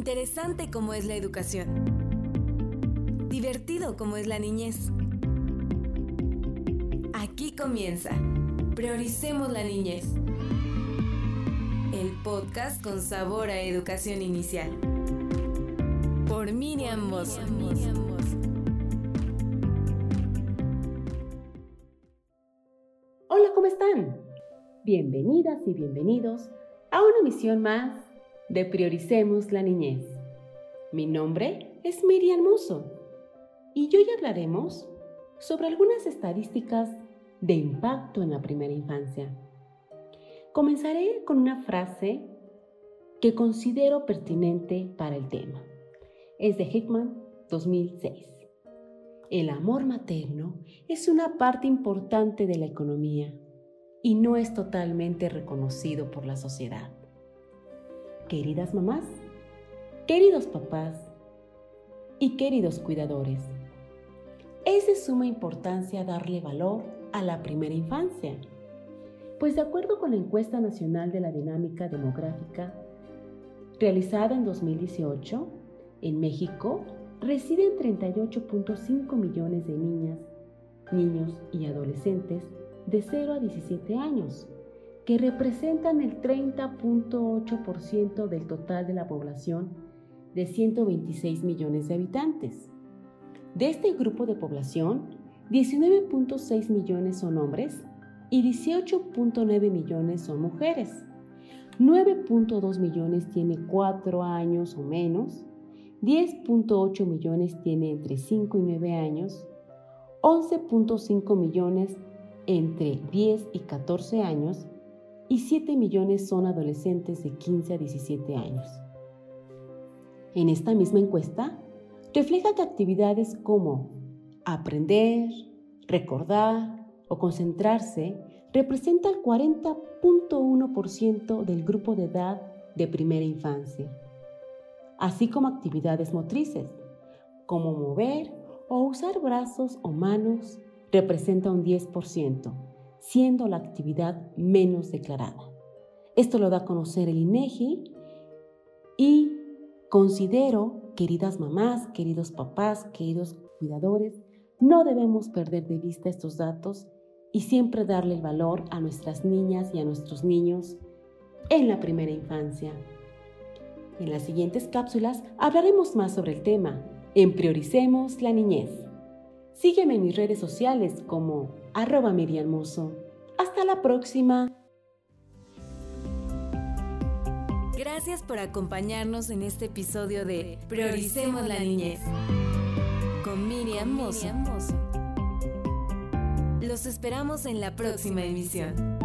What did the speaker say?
Interesante como es la educación. Divertido como es la niñez. Aquí comienza. Prioricemos la niñez. El podcast con sabor a educación inicial. Por Miriam Mosso. Hola, ¿cómo están? Bienvenidas y bienvenidos a una misión más de Prioricemos la Niñez. Mi nombre es Miriam Muso y hoy hablaremos sobre algunas estadísticas de impacto en la primera infancia. Comenzaré con una frase que considero pertinente para el tema. Es de Hickman 2006. El amor materno es una parte importante de la economía y no es totalmente reconocido por la sociedad. Queridas mamás, queridos papás y queridos cuidadores, es de suma importancia darle valor a la primera infancia, pues de acuerdo con la encuesta nacional de la dinámica demográfica realizada en 2018, en México residen 38.5 millones de niñas, niños y adolescentes de 0 a 17 años que representan el 30.8% del total de la población de 126 millones de habitantes. De este grupo de población, 19.6 millones son hombres y 18.9 millones son mujeres. 9.2 millones tiene 4 años o menos, 10.8 millones tiene entre 5 y 9 años, 11.5 millones entre 10 y 14 años y 7 millones son adolescentes de 15 a 17 años. En esta misma encuesta, refleja que actividades como aprender, recordar o concentrarse representa el 40.1% del grupo de edad de primera infancia, así como actividades motrices, como mover o usar brazos o manos, representa un 10% siendo la actividad menos declarada. Esto lo da a conocer el INEGI y considero, queridas mamás, queridos papás, queridos cuidadores, no debemos perder de vista estos datos y siempre darle el valor a nuestras niñas y a nuestros niños en la primera infancia. En las siguientes cápsulas hablaremos más sobre el tema en Prioricemos la Niñez. Sígueme en mis redes sociales como arroba Miriam Hasta la próxima. Gracias por acompañarnos en este episodio de Prioricemos la Niñez con Miriam Mozo. Los esperamos en la próxima emisión.